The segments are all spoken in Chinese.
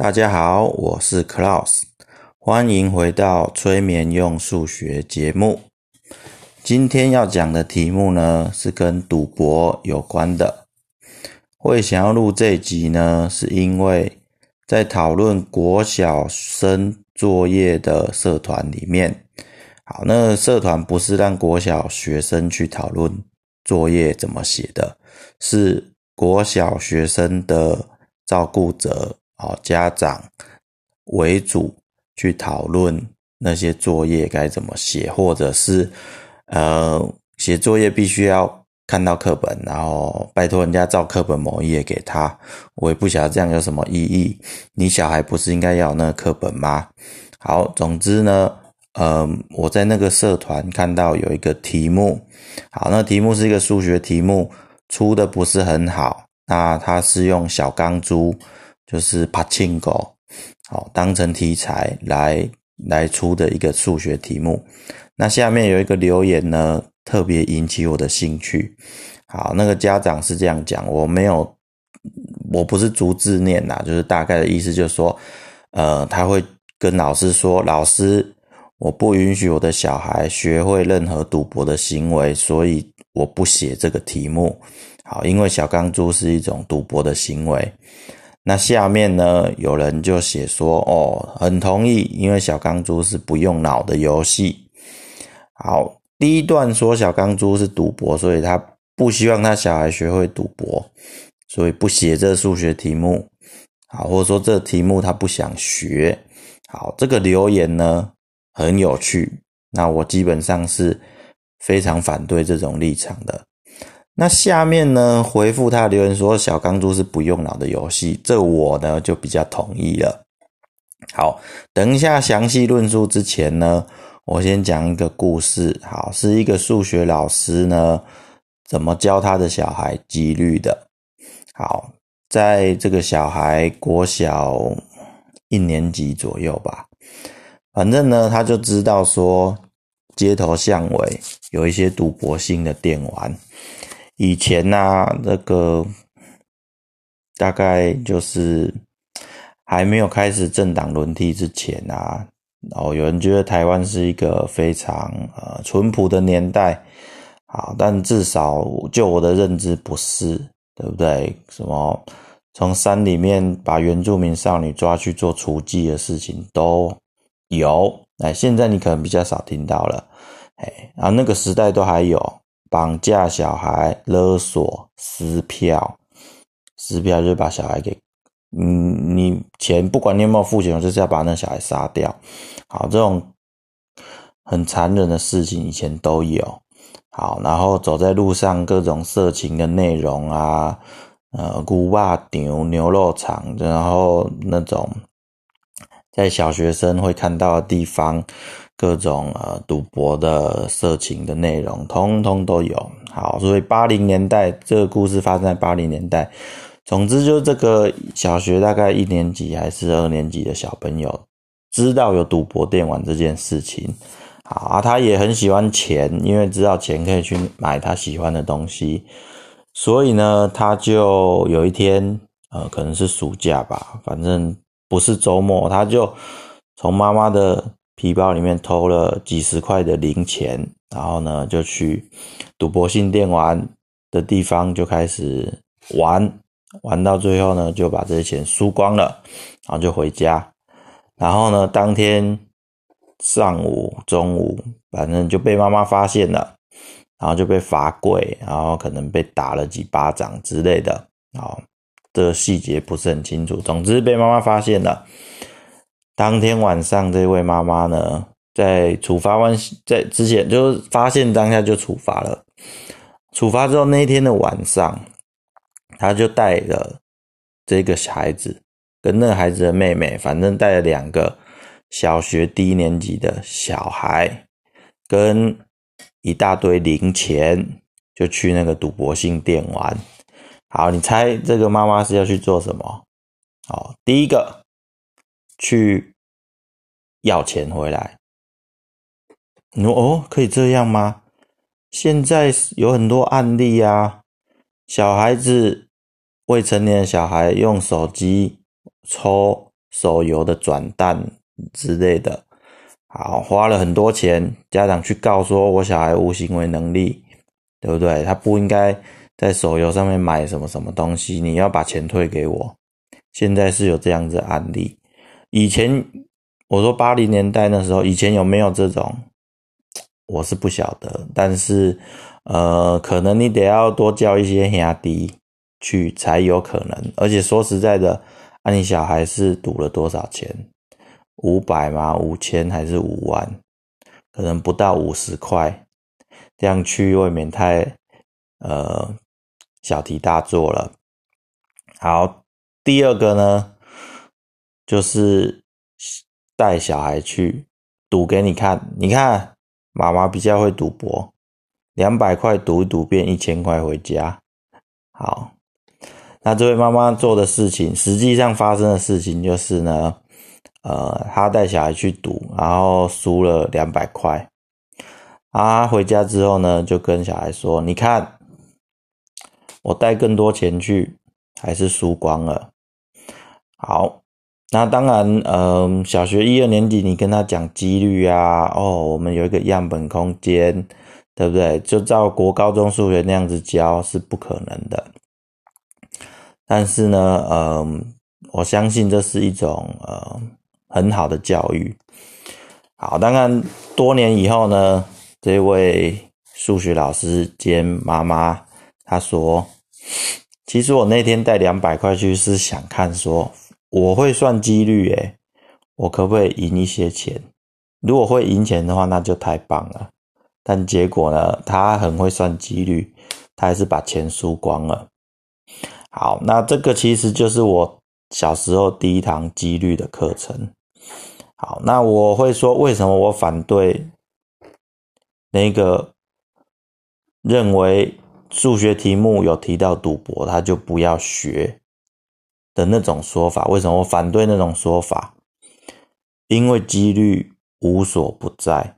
大家好，我是 Klaus，欢迎回到催眠用数学节目。今天要讲的题目呢是跟赌博有关的。会想要录这集呢，是因为在讨论国小生作业的社团里面，好，那社团不是让国小学生去讨论作业怎么写的，是国小学生的照顾者。好，家长为主去讨论那些作业该怎么写，或者是呃，写作业必须要看到课本，然后拜托人家照课本某一页给他。我也不晓得这样有什么意义。你小孩不是应该要那个课本吗？好，总之呢，呃，我在那个社团看到有一个题目，好，那题目是一个数学题目，出的不是很好。那它是用小钢珠。就是帕庆狗，好当成题材来来出的一个数学题目。那下面有一个留言呢，特别引起我的兴趣。好，那个家长是这样讲，我没有，我不是逐字念呐，就是大概的意思，就是说，呃，他会跟老师说，老师，我不允许我的小孩学会任何赌博的行为，所以我不写这个题目。好，因为小钢珠是一种赌博的行为。那下面呢，有人就写说，哦，很同意，因为小钢珠是不用脑的游戏。好，第一段说小钢珠是赌博，所以他不希望他小孩学会赌博，所以不写这数学题目。好，或者说这题目他不想学。好，这个留言呢很有趣，那我基本上是非常反对这种立场的。那下面呢回复他留言说小钢珠是不用脑的游戏，这我呢就比较同意了。好，等一下详细论述之前呢，我先讲一个故事。好，是一个数学老师呢怎么教他的小孩几率的。好，在这个小孩国小一年级左右吧，反正呢他就知道说街头巷尾有一些赌博性的电玩。以前呐，那个大概就是还没有开始政党轮替之前啊，然后有人觉得台湾是一个非常呃淳朴的年代，好，但至少就我的认知不是，对不对？什么从山里面把原住民少女抓去做雏妓的事情都有，哎，现在你可能比较少听到了，哎，然后那个时代都还有。绑架小孩、勒索、撕票，撕票就是把小孩给，嗯，你钱不管你有没有付钱，就是要把那小孩杀掉。好，这种很残忍的事情以前都有。好，然后走在路上，各种色情的内容啊，呃，古巴牛牛肉场，然后那种在小学生会看到的地方。各种呃赌博的色情的内容，通通都有。好，所以八零年代这个故事发生在八零年代。总之，就这个小学大概一年级还是二年级的小朋友，知道有赌博电玩这件事情。好啊，他也很喜欢钱，因为知道钱可以去买他喜欢的东西。所以呢，他就有一天，呃，可能是暑假吧，反正不是周末，他就从妈妈的。皮包里面偷了几十块的零钱，然后呢，就去赌博性电玩的地方就开始玩，玩到最后呢，就把这些钱输光了，然后就回家。然后呢，当天上午、中午，反正就被妈妈发现了，然后就被罚跪，然后可能被打了几巴掌之类的。好，这个细节不是很清楚，总之被妈妈发现了。当天晚上，这位妈妈呢，在处罚完在之前，就是发现当下就处罚了。处罚之后，那一天的晚上，他就带着这个孩子跟那个孩子的妹妹，反正带了两个小学低年级的小孩，跟一大堆零钱，就去那个赌博性店玩。好，你猜这个妈妈是要去做什么？好，第一个。去要钱回来，你说哦，可以这样吗？现在有很多案例啊，小孩子、未成年小孩用手机抽手游的转蛋之类的。好，花了很多钱，家长去告说我小孩无行为能力，对不对？他不应该在手游上面买什么什么东西，你要把钱退给我。现在是有这样子案例，以前我说八零年代那时候，以前有没有这种，我是不晓得，但是呃，可能你得要多交一些兄弟去才有可能。而且说实在的，啊，你小孩是赌了多少钱？五百吗？五千还是五万？可能不到五十块，这样去未免太呃小题大做了。好，第二个呢，就是带小孩去赌给你看，你看妈妈比较会赌博，两百块赌一赌变一千块回家。好，那这位妈妈做的事情，实际上发生的事情就是呢。呃，她带小孩去赌，然后输了两百块。啊，回家之后呢，就跟小孩说：“你看，我带更多钱去，还是输光了。”好，那当然，嗯，小学一二年级，你跟他讲几率啊，哦，我们有一个样本空间，对不对？就照国高中数学那样子教是不可能的。但是呢，嗯，我相信这是一种呃。很好的教育，好，当然多年以后呢，这位数学老师兼妈妈，她说：“其实我那天带两百块去是想看，说我会算几率，诶，我可不可以赢一些钱？如果会赢钱的话，那就太棒了。但结果呢，他很会算几率，他还是把钱输光了。好，那这个其实就是我小时候第一堂几率的课程。”好，那我会说，为什么我反对那个认为数学题目有提到赌博，他就不要学的那种说法？为什么我反对那种说法？因为几率无所不在，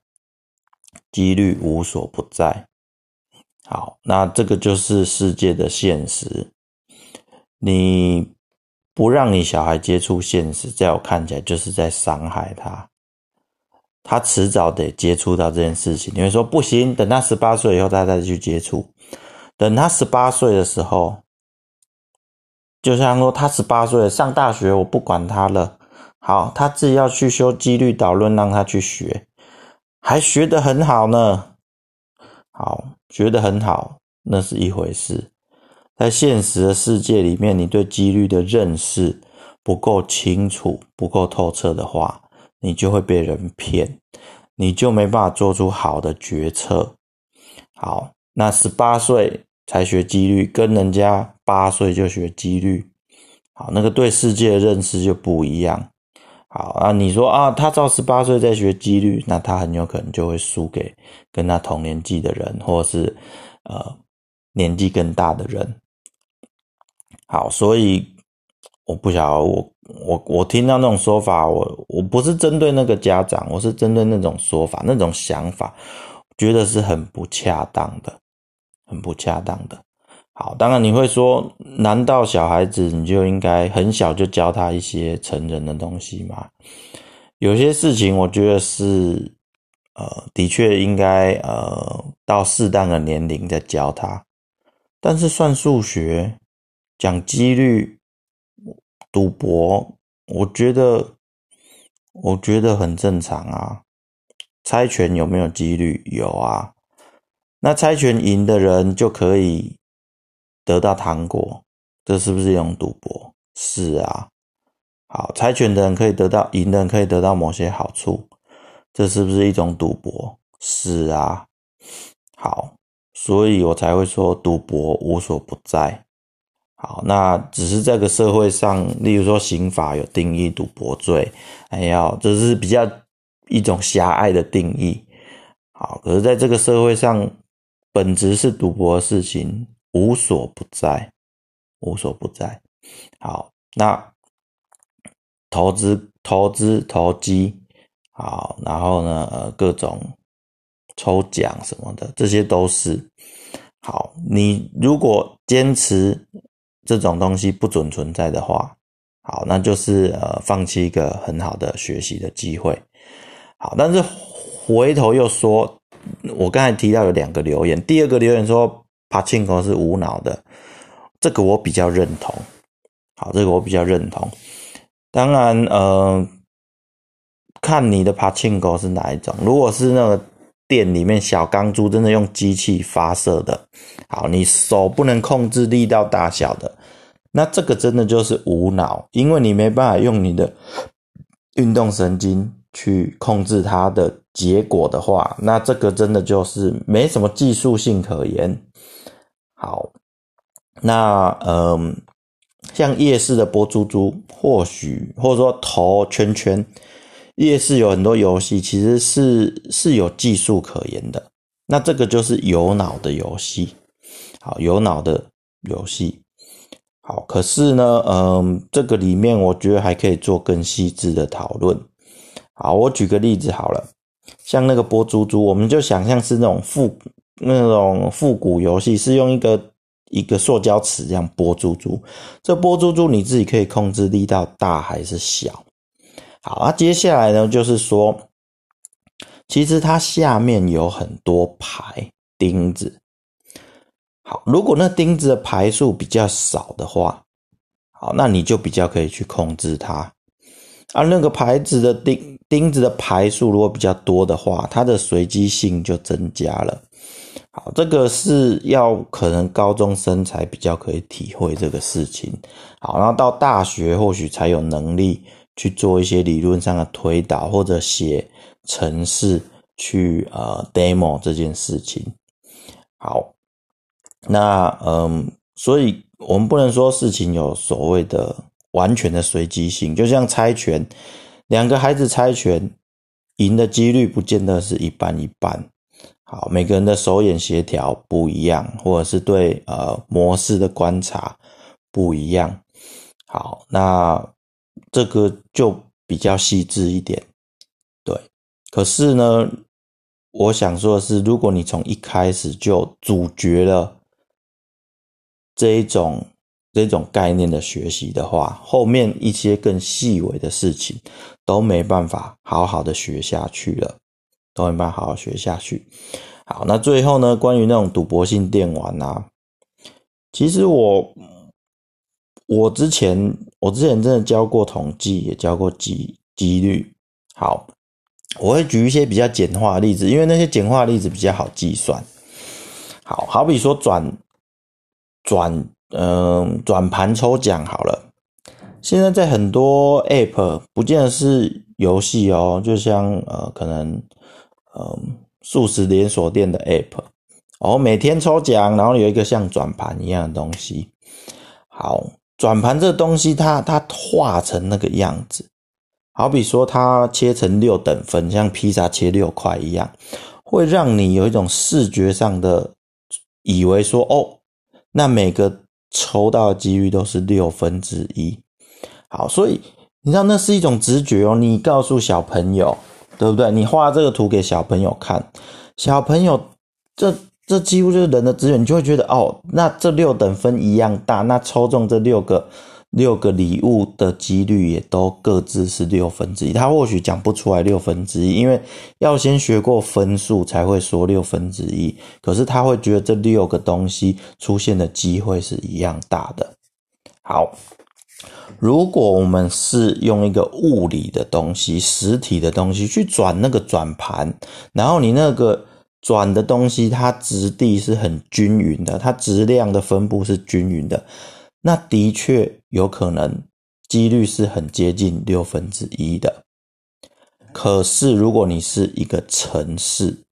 几率无所不在。好，那这个就是世界的现实。你。不让你小孩接触现实，在我看起来就是在伤害他。他迟早得接触到这件事情。你会说不行，等他十八岁以后，他再去接触。等他十八岁的时候，就像说他十八岁上大学，我不管他了。好，他自己要去修几率导论，让他去学，还学得很好呢。好，学得很好，那是一回事。在现实的世界里面，你对几率的认识不够清楚、不够透彻的话，你就会被人骗，你就没办法做出好的决策。好，那十八岁才学几率，跟人家八岁就学几率，好，那个对世界的认识就不一样。好啊，你说啊，他到十八岁再学几率，那他很有可能就会输给跟他同年纪的人，或者是呃年纪更大的人。好，所以我不晓得，我我我听到那种说法，我我不是针对那个家长，我是针对那种说法、那种想法，觉得是很不恰当的，很不恰当的。好，当然你会说，难道小孩子你就应该很小就教他一些成人的东西吗？有些事情我觉得是，呃，的确应该呃到适当的年龄再教他，但是算数学。讲几率赌博，我觉得我觉得很正常啊。猜拳有没有几率？有啊。那猜拳赢的人就可以得到糖果，这是不是一种赌博？是啊。好，猜拳的人可以得到赢的人可以得到某些好处，这是不是一种赌博？是啊。好，所以我才会说赌博无所不在。好，那只是这个社会上，例如说刑法有定义赌博罪，还要这是比较一种狭隘的定义。好，可是在这个社会上，本质是赌博的事情无所不在，无所不在。好，那投资、投资、投机，好，然后呢，呃，各种抽奖什么的，这些都是好。你如果坚持。这种东西不准存在的话，好，那就是呃放弃一个很好的学习的机会。好，但是回头又说，我刚才提到有两个留言，第二个留言说帕庆狗是无脑的，这个我比较认同。好，这个我比较认同。当然，呃，看你的帕庆狗是哪一种，如果是那个。店里面小钢珠真的用机器发射的，好，你手不能控制力道大小的，那这个真的就是无脑，因为你没办法用你的运动神经去控制它的结果的话，那这个真的就是没什么技术性可言。好，那嗯，像夜市的波珠珠，或许或者说投圈圈。夜市有很多游戏，其实是是有技术可言的。那这个就是有脑的游戏，好，有脑的游戏。好，可是呢，嗯，这个里面我觉得还可以做更细致的讨论。好，我举个例子好了，像那个波珠珠，我们就想象是那种复那种复古游戏，是用一个一个塑胶尺这样拨珠珠。这拨珠珠你自己可以控制力道大还是小。好啊，接下来呢，就是说，其实它下面有很多排钉子。好，如果那钉子的排数比较少的话，好，那你就比较可以去控制它。啊那个牌子的钉钉子的排数如果比较多的话，它的随机性就增加了。好，这个是要可能高中生才比较可以体会这个事情。好，然后到大学或许才有能力。去做一些理论上的推导，或者写程式去呃 demo 这件事情。好，那嗯，所以我们不能说事情有所谓的完全的随机性，就像猜拳，两个孩子猜拳，赢的几率不见得是一半一半。好，每个人的手眼协调不一样，或者是对呃模式的观察不一样。好，那。这个就比较细致一点，对。可是呢，我想说的是，如果你从一开始就阻绝了这一种这种概念的学习的话，后面一些更细微的事情都没办法好好的学下去了，都没办法好好学下去。好，那最后呢，关于那种赌博性电玩啊，其实我。我之前，我之前真的教过统计，也教过几几率。好，我会举一些比较简化的例子，因为那些简化例子比较好计算。好好比说转转嗯转盘抽奖好了，现在在很多 App 不见得是游戏哦，就像呃可能嗯素食连锁店的 App，哦每天抽奖，然后有一个像转盘一样的东西，好。转盘这东西，它它画成那个样子，好比说它切成六等分，像披萨切六块一样，会让你有一种视觉上的以为说，哦，那每个抽到的几率都是六分之一。好，所以你知道那是一种直觉哦。你告诉小朋友，对不对？你画这个图给小朋友看，小朋友这。这几乎就是人的资源，你就会觉得哦，那这六等分一样大，那抽中这六个六个礼物的几率也都各自是六分之一。他或许讲不出来六分之一，因为要先学过分数才会说六分之一。可是他会觉得这六个东西出现的机会是一样大的。好，如果我们是用一个物理的东西、实体的东西去转那个转盘，然后你那个。转的东西，它质地是很均匀的，它质量的分布是均匀的，那的确有可能几率是很接近六分之一的。可是如果你是一个城市，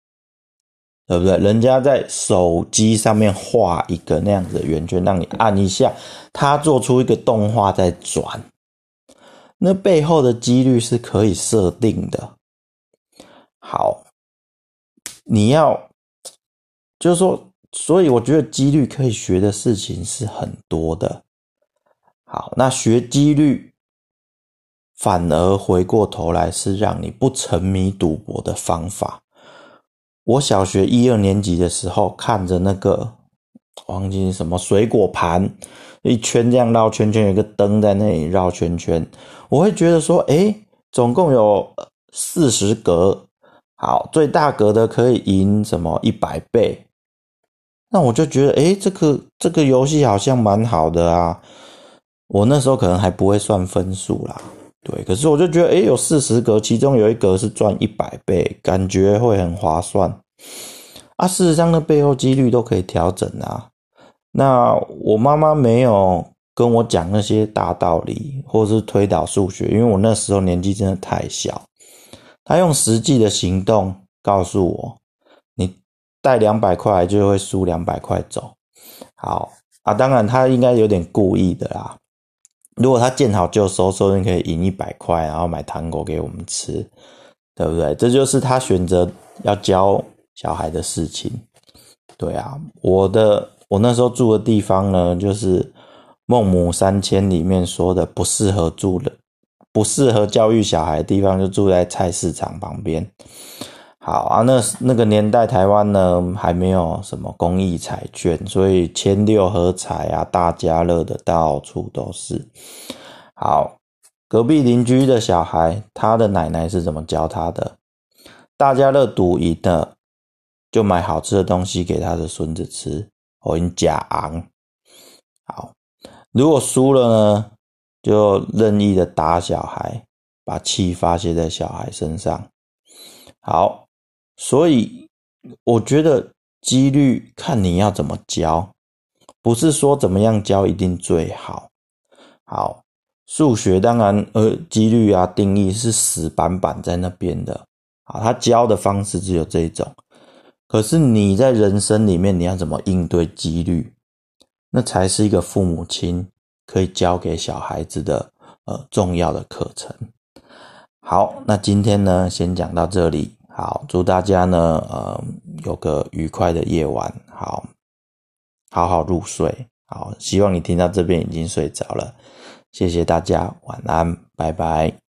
对不对？人家在手机上面画一个那样子的圆圈，让你按一下，它做出一个动画在转，那背后的几率是可以设定的。好。你要，就是说，所以我觉得几率可以学的事情是很多的。好，那学几率，反而回过头来是让你不沉迷赌博的方法。我小学一二年级的时候，看着那个忘记什么水果盘，一圈这样绕圈圈，有个灯在那里绕圈圈，我会觉得说，哎，总共有四十格，好，最大格的可以赢什么一百倍，那我就觉得，哎，这个这个游戏好像蛮好的啊。我那时候可能还不会算分数啦，对，可是我就觉得，哎，有四十格，其中有一格是赚一百倍，感觉会很划算。啊，事实上，那背后几率都可以调整啊。那我妈妈没有跟我讲那些大道理，或是推导数学，因为我那时候年纪真的太小。她用实际的行动告诉我，你带两百块就会输两百块走。好啊，当然她应该有点故意的啦。如果他见好就收，说不定可以赢一百块，然后买糖果给我们吃，对不对？这就是他选择要教小孩的事情。对啊，我的我那时候住的地方呢，就是孟母三迁里面说的不适合住的、不适合教育小孩的地方，就住在菜市场旁边。好啊，那那个年代台湾呢还没有什么公益彩券，所以千六合彩啊、大家乐的到处都是。好，隔壁邻居的小孩，他的奶奶是怎么教他的？大家乐赌赢的，就买好吃的东西给他的孙子吃，我跟假昂。好，如果输了呢，就任意的打小孩，把气发泄在小孩身上。好。所以我觉得几率看你要怎么教，不是说怎么样教一定最好。好，数学当然呃几率啊定义是死板板在那边的，啊，他教的方式只有这一种。可是你在人生里面你要怎么应对几率，那才是一个父母亲可以教给小孩子的呃重要的课程。好，那今天呢先讲到这里。好，祝大家呢，呃，有个愉快的夜晚，好，好好入睡。好，希望你听到这边已经睡着了，谢谢大家，晚安，拜拜。